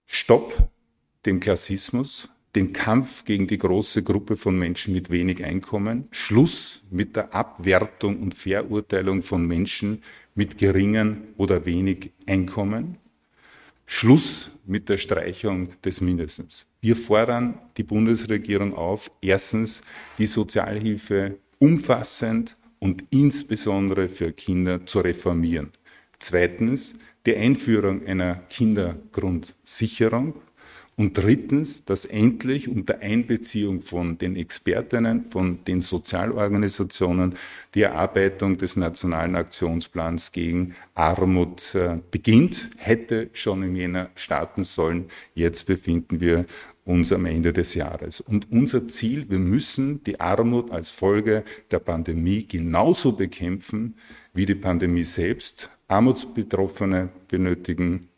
Stopp dem Klassismus, den Kampf gegen die große Gruppe von Menschen mit wenig Einkommen, Schluss mit der Abwertung und Verurteilung von Menschen mit geringen oder wenig Einkommen, Schluss mit der Streichung des Mindestens. Wir fordern die Bundesregierung auf, erstens die Sozialhilfe umfassend und insbesondere für Kinder zu reformieren. Zweitens die Einführung einer Kindergrundsicherung und drittens, dass endlich unter Einbeziehung von den Expertinnen, von den Sozialorganisationen die Erarbeitung des Nationalen Aktionsplans gegen Armut äh, beginnt, hätte schon im Jänner starten sollen. Jetzt befinden wir uns am Ende des Jahres. Und unser Ziel, wir müssen die Armut als Folge der Pandemie genauso bekämpfen wie die Pandemie selbst. Armutsbetroffene benötigen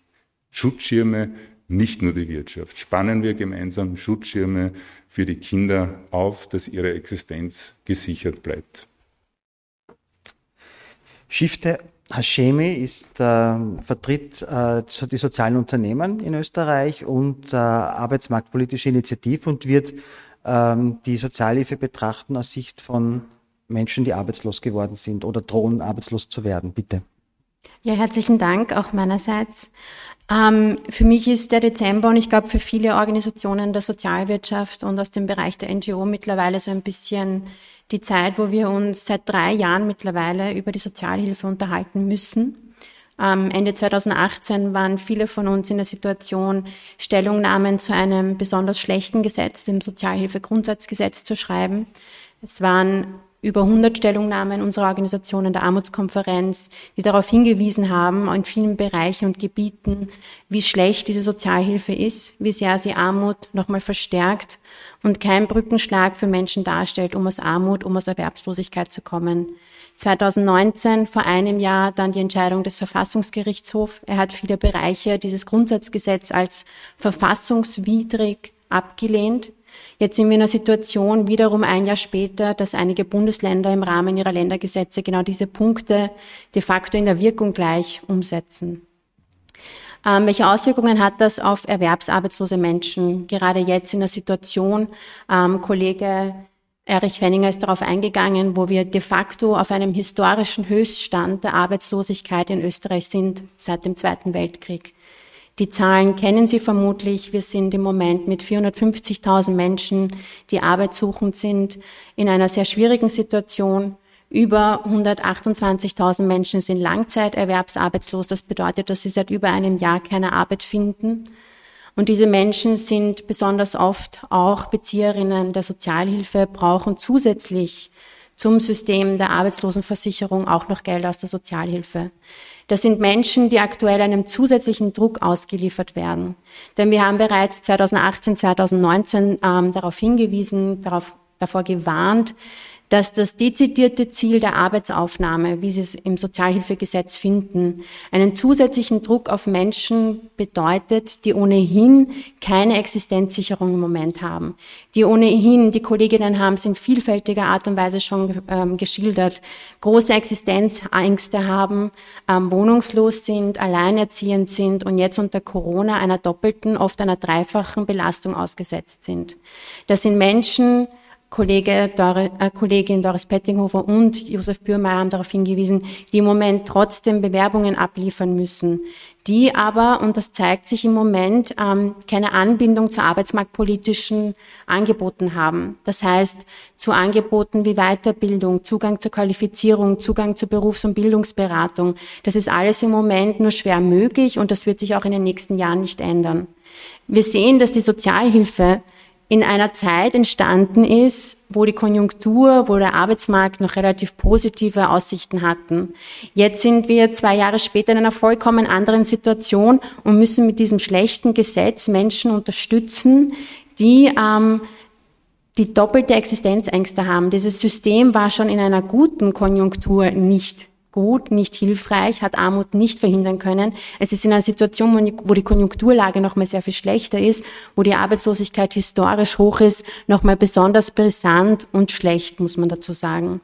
Schutzschirme, nicht nur die Wirtschaft. Spannen wir gemeinsam Schutzschirme für die Kinder auf, dass ihre Existenz gesichert bleibt. Shifte Hashemi ist, äh, vertritt äh, die sozialen Unternehmen in Österreich und äh, arbeitsmarktpolitische Initiative und wird ähm, die Sozialhilfe betrachten aus Sicht von Menschen, die arbeitslos geworden sind oder drohen arbeitslos zu werden. Bitte. Ja, herzlichen Dank auch meinerseits. Ähm, für mich ist der Dezember und ich glaube für viele Organisationen der Sozialwirtschaft und aus dem Bereich der NGO mittlerweile so ein bisschen die Zeit, wo wir uns seit drei Jahren mittlerweile über die Sozialhilfe unterhalten müssen. Ähm, Ende 2018 waren viele von uns in der Situation, Stellungnahmen zu einem besonders schlechten Gesetz, dem Sozialhilfegrundsatzgesetz, zu schreiben. Es waren über 100 Stellungnahmen unserer Organisation der Armutskonferenz, die darauf hingewiesen haben, in vielen Bereichen und Gebieten, wie schlecht diese Sozialhilfe ist, wie sehr sie Armut nochmal verstärkt und kein Brückenschlag für Menschen darstellt, um aus Armut, um aus Erwerbslosigkeit zu kommen. 2019, vor einem Jahr, dann die Entscheidung des Verfassungsgerichtshofs. Er hat viele Bereiche dieses Grundsatzgesetz als verfassungswidrig abgelehnt. Jetzt sind wir in einer Situation, wiederum ein Jahr später, dass einige Bundesländer im Rahmen ihrer Ländergesetze genau diese Punkte de facto in der Wirkung gleich umsetzen. Ähm, welche Auswirkungen hat das auf erwerbsarbeitslose Menschen? Gerade jetzt in der Situation, ähm, Kollege Erich Fenninger ist darauf eingegangen, wo wir de facto auf einem historischen Höchststand der Arbeitslosigkeit in Österreich sind seit dem Zweiten Weltkrieg. Die Zahlen kennen Sie vermutlich. Wir sind im Moment mit 450.000 Menschen, die arbeitssuchend sind, in einer sehr schwierigen Situation. Über 128.000 Menschen sind langzeiterwerbsarbeitslos. Das bedeutet, dass sie seit über einem Jahr keine Arbeit finden. Und diese Menschen sind besonders oft auch Bezieherinnen der Sozialhilfe, brauchen zusätzlich zum System der Arbeitslosenversicherung auch noch Geld aus der Sozialhilfe. Das sind Menschen, die aktuell einem zusätzlichen Druck ausgeliefert werden. Denn wir haben bereits 2018, 2019 ähm, darauf hingewiesen, darauf, davor gewarnt, dass das dezidierte Ziel der Arbeitsaufnahme, wie Sie es im Sozialhilfegesetz finden, einen zusätzlichen Druck auf Menschen bedeutet, die ohnehin keine Existenzsicherung im Moment haben, die ohnehin, die Kolleginnen haben es in vielfältiger Art und Weise schon ähm, geschildert, große Existenzängste haben, ähm, wohnungslos sind, alleinerziehend sind und jetzt unter Corona einer doppelten, oft einer dreifachen Belastung ausgesetzt sind. Das sind Menschen, Kollege Dore, äh, Kollegin Doris Pettinghofer und Josef Bürmeier haben darauf hingewiesen, die im Moment trotzdem Bewerbungen abliefern müssen, die aber, und das zeigt sich im Moment, ähm, keine Anbindung zu arbeitsmarktpolitischen Angeboten haben. Das heißt, zu Angeboten wie Weiterbildung, Zugang zur Qualifizierung, Zugang zur Berufs- und Bildungsberatung. Das ist alles im Moment nur schwer möglich und das wird sich auch in den nächsten Jahren nicht ändern. Wir sehen, dass die Sozialhilfe in einer Zeit entstanden ist, wo die Konjunktur, wo der Arbeitsmarkt noch relativ positive Aussichten hatten. Jetzt sind wir zwei Jahre später in einer vollkommen anderen Situation und müssen mit diesem schlechten Gesetz Menschen unterstützen, die ähm, die doppelte Existenzängste haben. Dieses System war schon in einer guten Konjunktur nicht gut, nicht hilfreich, hat Armut nicht verhindern können. Es ist in einer Situation, wo die Konjunkturlage noch mal sehr viel schlechter ist, wo die Arbeitslosigkeit historisch hoch ist, noch mal besonders brisant und schlecht, muss man dazu sagen.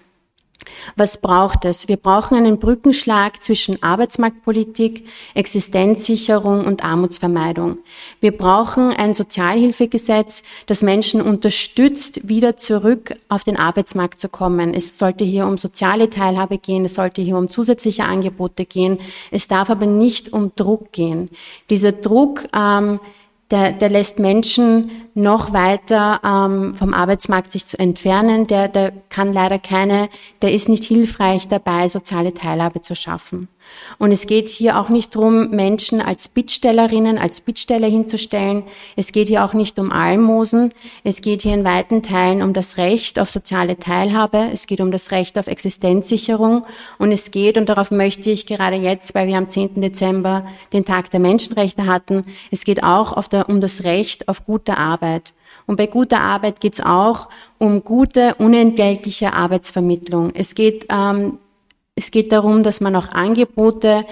Was braucht es? Wir brauchen einen Brückenschlag zwischen Arbeitsmarktpolitik, Existenzsicherung und Armutsvermeidung. Wir brauchen ein Sozialhilfegesetz, das Menschen unterstützt, wieder zurück auf den Arbeitsmarkt zu kommen. Es sollte hier um soziale Teilhabe gehen, es sollte hier um zusätzliche Angebote gehen. Es darf aber nicht um Druck gehen. Dieser Druck ähm, der, der lässt Menschen noch weiter ähm, vom Arbeitsmarkt sich zu entfernen. Der, der kann leider keine, der ist nicht hilfreich dabei, soziale Teilhabe zu schaffen. Und es geht hier auch nicht darum, Menschen als Bittstellerinnen, als Bittsteller hinzustellen. Es geht hier auch nicht um Almosen. Es geht hier in weiten Teilen um das Recht auf soziale Teilhabe. Es geht um das Recht auf Existenzsicherung. Und es geht, und darauf möchte ich gerade jetzt, weil wir am 10. Dezember den Tag der Menschenrechte hatten, es geht auch der, um das Recht auf gute Arbeit. Und bei guter Arbeit geht es auch um gute, unentgeltliche Arbeitsvermittlung. Es geht ähm, es geht darum, dass man auch Angebote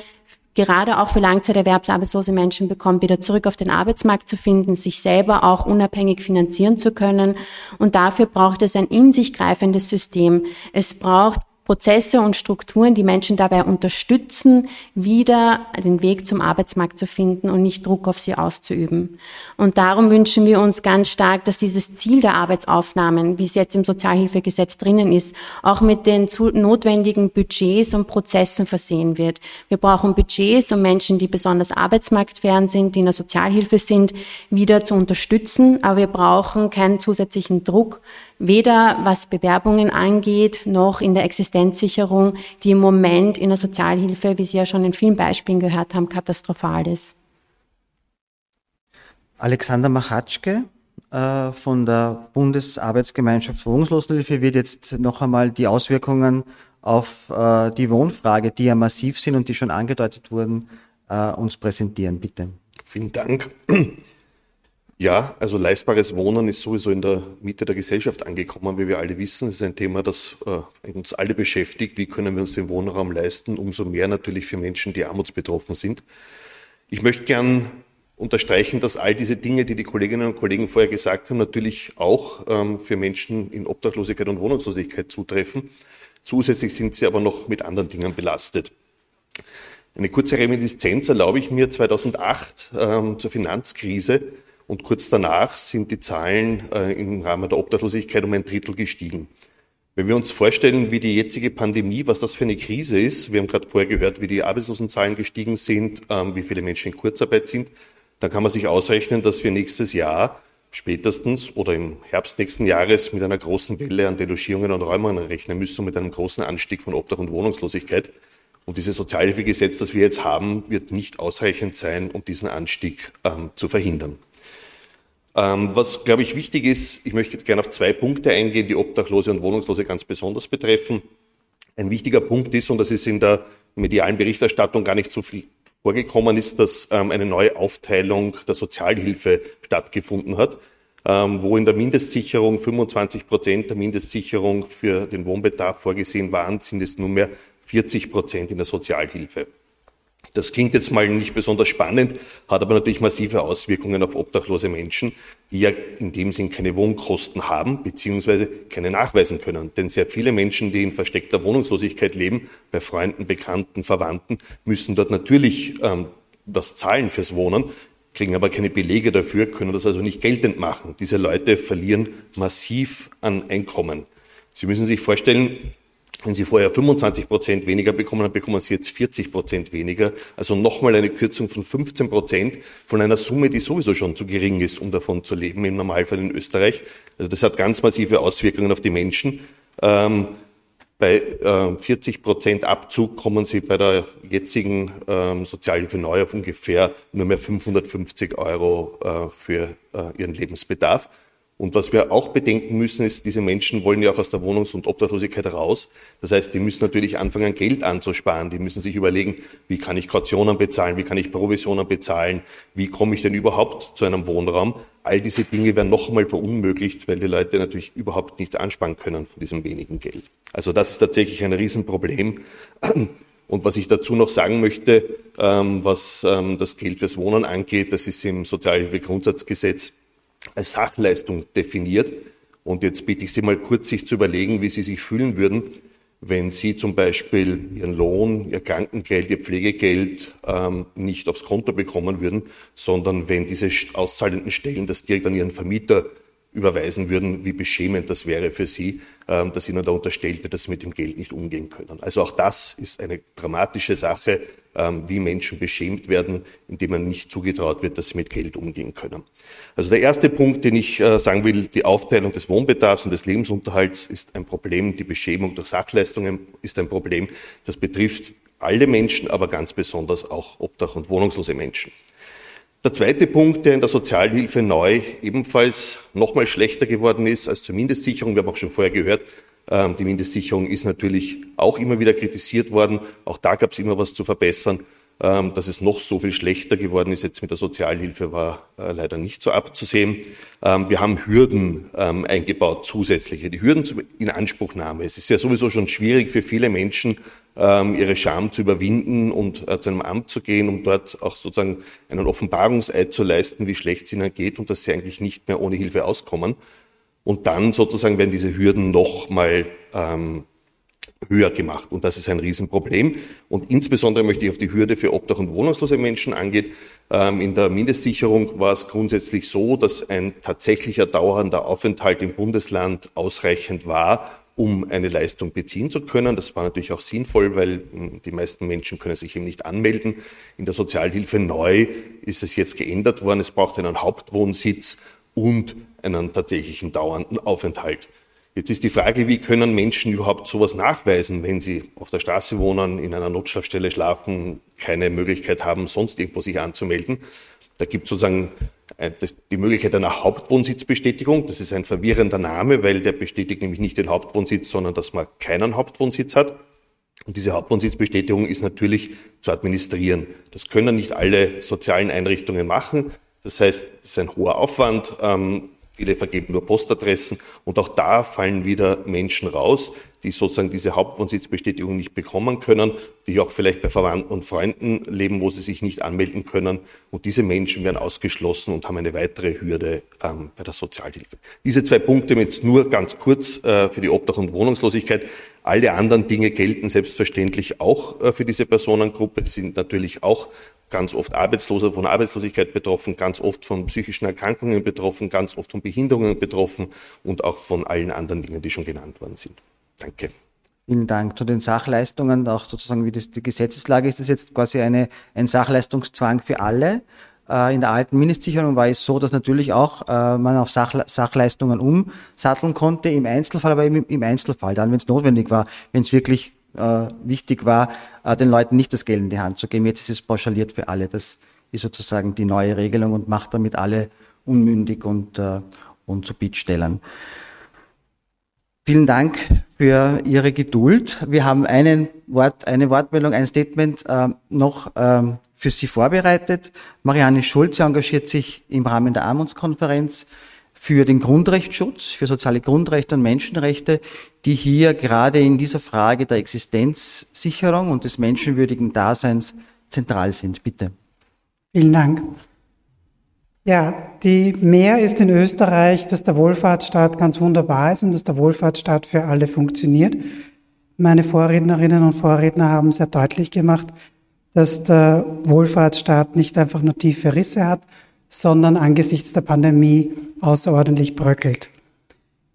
gerade auch für langzeiterwerbsarbeitslose Menschen bekommt, wieder zurück auf den Arbeitsmarkt zu finden, sich selber auch unabhängig finanzieren zu können. Und dafür braucht es ein in sich greifendes System. Es braucht Prozesse und Strukturen, die Menschen dabei unterstützen, wieder den Weg zum Arbeitsmarkt zu finden und nicht Druck auf sie auszuüben. Und darum wünschen wir uns ganz stark, dass dieses Ziel der Arbeitsaufnahmen, wie es jetzt im Sozialhilfegesetz drinnen ist, auch mit den notwendigen Budgets und Prozessen versehen wird. Wir brauchen Budgets, um Menschen, die besonders arbeitsmarktfern sind, die in der Sozialhilfe sind, wieder zu unterstützen. Aber wir brauchen keinen zusätzlichen Druck, weder was Bewerbungen angeht, noch in der Existenzsicherung, die im Moment in der Sozialhilfe, wie Sie ja schon in vielen Beispielen gehört haben, katastrophal ist. Alexander Machatschke äh, von der Bundesarbeitsgemeinschaft Wohnungslosenhilfe wird jetzt noch einmal die Auswirkungen auf äh, die Wohnfrage, die ja massiv sind und die schon angedeutet wurden, äh, uns präsentieren. Bitte. Vielen Dank. Ja, also leistbares Wohnen ist sowieso in der Mitte der Gesellschaft angekommen, wie wir alle wissen. Es ist ein Thema, das äh, uns alle beschäftigt. Wie können wir uns den Wohnraum leisten? Umso mehr natürlich für Menschen, die armutsbetroffen sind. Ich möchte gern unterstreichen, dass all diese Dinge, die die Kolleginnen und Kollegen vorher gesagt haben, natürlich auch ähm, für Menschen in Obdachlosigkeit und Wohnungslosigkeit zutreffen. Zusätzlich sind sie aber noch mit anderen Dingen belastet. Eine kurze Reminiszenz erlaube ich mir 2008 ähm, zur Finanzkrise und kurz danach sind die Zahlen äh, im Rahmen der Obdachlosigkeit um ein Drittel gestiegen. Wenn wir uns vorstellen, wie die jetzige Pandemie, was das für eine Krise ist, wir haben gerade vorher gehört, wie die Arbeitslosenzahlen gestiegen sind, ähm, wie viele Menschen in Kurzarbeit sind, dann kann man sich ausrechnen, dass wir nächstes Jahr spätestens oder im Herbst nächsten Jahres mit einer großen Welle an Delogierungen und Räumungen rechnen müssen mit einem großen Anstieg von Obdach und Wohnungslosigkeit. Und dieses Sozialhilfegesetz, das wir jetzt haben, wird nicht ausreichend sein, um diesen Anstieg ähm, zu verhindern. Ähm, was, glaube ich, wichtig ist, ich möchte gerne auf zwei Punkte eingehen, die Obdachlose und Wohnungslose ganz besonders betreffen. Ein wichtiger Punkt ist, und das ist in der medialen Berichterstattung gar nicht so viel vorgekommen ist, dass ähm, eine neue Aufteilung der Sozialhilfe stattgefunden hat, ähm, wo in der Mindestsicherung 25 Prozent der Mindestsicherung für den Wohnbedarf vorgesehen waren, sind es nunmehr 40 Prozent in der Sozialhilfe. Das klingt jetzt mal nicht besonders spannend, hat aber natürlich massive Auswirkungen auf obdachlose Menschen, die ja in dem Sinn keine Wohnkosten haben, beziehungsweise keine nachweisen können. Denn sehr viele Menschen, die in versteckter Wohnungslosigkeit leben, bei Freunden, Bekannten, Verwandten, müssen dort natürlich ähm, was zahlen fürs Wohnen, kriegen aber keine Belege dafür, können das also nicht geltend machen. Diese Leute verlieren massiv an Einkommen. Sie müssen sich vorstellen, wenn Sie vorher 25 Prozent weniger bekommen haben, bekommen Sie jetzt 40 Prozent weniger. Also nochmal eine Kürzung von 15 Prozent von einer Summe, die sowieso schon zu gering ist, um davon zu leben, im Normalfall in Österreich. Also das hat ganz massive Auswirkungen auf die Menschen. Ähm, bei äh, 40 Prozent Abzug kommen Sie bei der jetzigen ähm, Sozialhilfe neu auf ungefähr nur mehr 550 Euro äh, für äh, Ihren Lebensbedarf. Und was wir auch bedenken müssen, ist, diese Menschen wollen ja auch aus der Wohnungs- und Obdachlosigkeit raus. Das heißt, die müssen natürlich anfangen, Geld anzusparen. Die müssen sich überlegen, wie kann ich Kautionen bezahlen, wie kann ich Provisionen bezahlen, wie komme ich denn überhaupt zu einem Wohnraum. All diese Dinge werden noch einmal verunmöglicht, weil die Leute natürlich überhaupt nichts ansparen können von diesem wenigen Geld. Also das ist tatsächlich ein Riesenproblem. Und was ich dazu noch sagen möchte, ähm, was ähm, das Geld fürs Wohnen angeht, das ist im Sozialhilfegrundsatzgesetz als Sachleistung definiert. Und jetzt bitte ich Sie mal kurz, sich zu überlegen, wie Sie sich fühlen würden, wenn Sie zum Beispiel Ihren Lohn, Ihr Krankengeld, Ihr Pflegegeld ähm, nicht aufs Konto bekommen würden, sondern wenn diese auszahlenden Stellen das direkt an Ihren Vermieter überweisen würden, wie beschämend das wäre für Sie, ähm, dass Ihnen da unterstellt wird, dass Sie mit dem Geld nicht umgehen können. Also auch das ist eine dramatische Sache, ähm, wie Menschen beschämt werden, indem man nicht zugetraut wird, dass sie mit Geld umgehen können. Also der erste Punkt, den ich äh, sagen will, die Aufteilung des Wohnbedarfs und des Lebensunterhalts ist ein Problem. Die Beschämung durch Sachleistungen ist ein Problem. Das betrifft alle Menschen, aber ganz besonders auch Obdach- und wohnungslose Menschen. Der zweite Punkt, der in der Sozialhilfe neu ebenfalls nochmal schlechter geworden ist als zur Mindestsicherung, wir haben auch schon vorher gehört, ähm, die Mindestsicherung ist natürlich auch immer wieder kritisiert worden. Auch da gab es immer was zu verbessern. Ähm, dass es noch so viel schlechter geworden ist jetzt mit der Sozialhilfe, war äh, leider nicht so abzusehen. Ähm, wir haben Hürden eingebaut, zusätzliche. Die Hürden zur Inanspruchnahme. Es ist ja sowieso schon schwierig für viele Menschen, ihre Scham zu überwinden und äh, zu einem Amt zu gehen, um dort auch sozusagen einen Offenbarungseid zu leisten, wie schlecht es ihnen geht und dass sie eigentlich nicht mehr ohne Hilfe auskommen. Und dann sozusagen werden diese Hürden noch mal ähm, höher gemacht. Und das ist ein Riesenproblem. Und insbesondere möchte ich auf die Hürde für obdach- und wohnungslose Menschen angehen. Ähm, in der Mindestsicherung war es grundsätzlich so, dass ein tatsächlicher dauernder Aufenthalt im Bundesland ausreichend war, um eine Leistung beziehen zu können. Das war natürlich auch sinnvoll, weil hm, die meisten Menschen können sich eben nicht anmelden. In der Sozialhilfe neu ist es jetzt geändert worden. Es braucht einen Hauptwohnsitz und einen tatsächlichen dauernden Aufenthalt. Jetzt ist die Frage, wie können Menschen überhaupt sowas nachweisen, wenn sie auf der Straße wohnen, in einer Notschlafstelle schlafen, keine Möglichkeit haben, sonst irgendwo sich anzumelden. Da gibt es sozusagen die Möglichkeit einer Hauptwohnsitzbestätigung. Das ist ein verwirrender Name, weil der bestätigt nämlich nicht den Hauptwohnsitz, sondern dass man keinen Hauptwohnsitz hat. Und diese Hauptwohnsitzbestätigung ist natürlich zu administrieren. Das können nicht alle sozialen Einrichtungen machen. Das heißt, es ist ein hoher Aufwand. Ähm, Viele vergeben nur Postadressen und auch da fallen wieder Menschen raus, die sozusagen diese Hauptwohnsitzbestätigung nicht bekommen können, die auch vielleicht bei Verwandten und Freunden leben, wo sie sich nicht anmelden können. Und diese Menschen werden ausgeschlossen und haben eine weitere Hürde ähm, bei der Sozialhilfe. Diese zwei Punkte jetzt nur ganz kurz äh, für die Obdach- und Wohnungslosigkeit. Alle anderen Dinge gelten selbstverständlich auch äh, für diese Personengruppe, sind natürlich auch ganz oft Arbeitslose von Arbeitslosigkeit betroffen, ganz oft von psychischen Erkrankungen betroffen, ganz oft von Behinderungen betroffen und auch von allen anderen Dingen, die schon genannt worden sind. Danke. Vielen Dank. Zu den Sachleistungen, auch sozusagen wie das, die Gesetzeslage ist das jetzt quasi eine, ein Sachleistungszwang für alle. Äh, in der alten Mindestsicherung war es so, dass natürlich auch äh, man auf Sach, Sachleistungen umsatteln konnte, im Einzelfall, aber eben im Einzelfall, dann, wenn es notwendig war, wenn es wirklich äh, wichtig war, äh, den Leuten nicht das Geld in die Hand zu geben. Jetzt ist es pauschaliert für alle. Das ist sozusagen die neue Regelung und macht damit alle unmündig und, äh, und zu Bittstellern. Vielen Dank für Ihre Geduld. Wir haben einen Wort, eine Wortmeldung, ein Statement äh, noch ähm, für Sie vorbereitet. Marianne Schulze engagiert sich im Rahmen der Armutskonferenz für den Grundrechtsschutz, für soziale Grundrechte und Menschenrechte, die hier gerade in dieser Frage der Existenzsicherung und des menschenwürdigen Daseins zentral sind. Bitte. Vielen Dank. Ja, die Mehr ist in Österreich, dass der Wohlfahrtsstaat ganz wunderbar ist und dass der Wohlfahrtsstaat für alle funktioniert. Meine Vorrednerinnen und Vorredner haben sehr deutlich gemacht, dass der Wohlfahrtsstaat nicht einfach nur tiefe Risse hat, sondern angesichts der Pandemie außerordentlich bröckelt.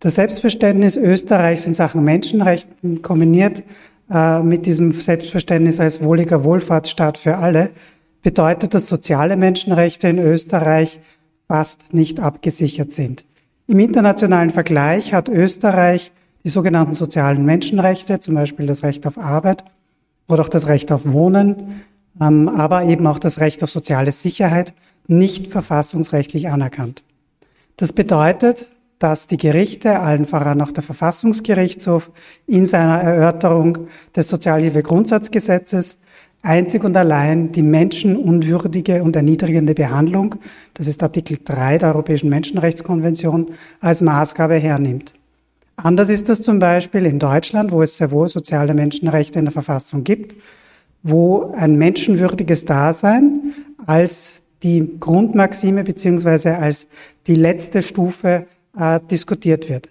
Das Selbstverständnis Österreichs in Sachen Menschenrechten kombiniert äh, mit diesem Selbstverständnis als wohliger Wohlfahrtsstaat für alle bedeutet, dass soziale Menschenrechte in Österreich fast nicht abgesichert sind. Im internationalen Vergleich hat Österreich die sogenannten sozialen Menschenrechte, zum Beispiel das Recht auf Arbeit oder auch das Recht auf Wohnen, aber eben auch das Recht auf soziale Sicherheit nicht verfassungsrechtlich anerkannt. Das bedeutet, dass die Gerichte, allen voran auch der Verfassungsgerichtshof, in seiner Erörterung des Sozialhilfegrundsatzgesetzes einzig und allein die menschenunwürdige und erniedrigende Behandlung, das ist Artikel 3 der Europäischen Menschenrechtskonvention, als Maßgabe hernimmt. Anders ist das zum Beispiel in Deutschland, wo es sehr wohl soziale Menschenrechte in der Verfassung gibt, wo ein menschenwürdiges Dasein als die Grundmaxime beziehungsweise als die letzte Stufe äh, diskutiert wird.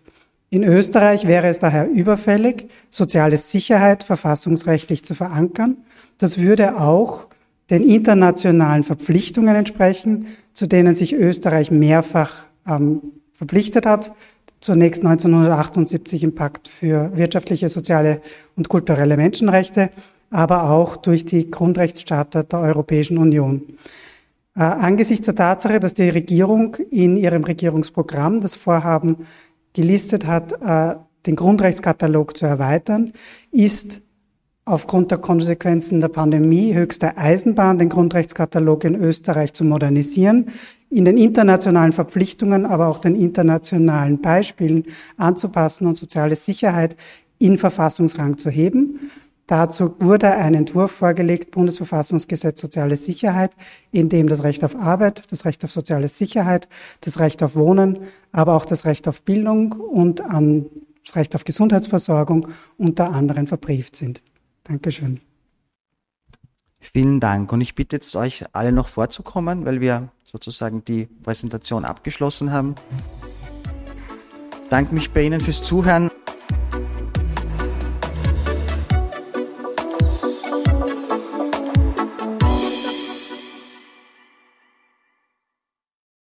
In Österreich wäre es daher überfällig, soziale Sicherheit verfassungsrechtlich zu verankern das würde auch den internationalen Verpflichtungen entsprechen, zu denen sich Österreich mehrfach ähm, verpflichtet hat. Zunächst 1978 im Pakt für wirtschaftliche, soziale und kulturelle Menschenrechte, aber auch durch die Grundrechtscharta der Europäischen Union. Äh, angesichts der Tatsache, dass die Regierung in ihrem Regierungsprogramm das Vorhaben gelistet hat, äh, den Grundrechtskatalog zu erweitern, ist aufgrund der Konsequenzen der Pandemie höchste Eisenbahn, den Grundrechtskatalog in Österreich zu modernisieren, in den internationalen Verpflichtungen, aber auch den internationalen Beispielen anzupassen und soziale Sicherheit in Verfassungsrang zu heben. Dazu wurde ein Entwurf vorgelegt, Bundesverfassungsgesetz Soziale Sicherheit, in dem das Recht auf Arbeit, das Recht auf soziale Sicherheit, das Recht auf Wohnen, aber auch das Recht auf Bildung und das Recht auf Gesundheitsversorgung unter anderem verbrieft sind. Dankeschön. Vielen Dank. Und ich bitte jetzt euch alle noch vorzukommen, weil wir sozusagen die Präsentation abgeschlossen haben. Ich danke mich bei Ihnen fürs Zuhören.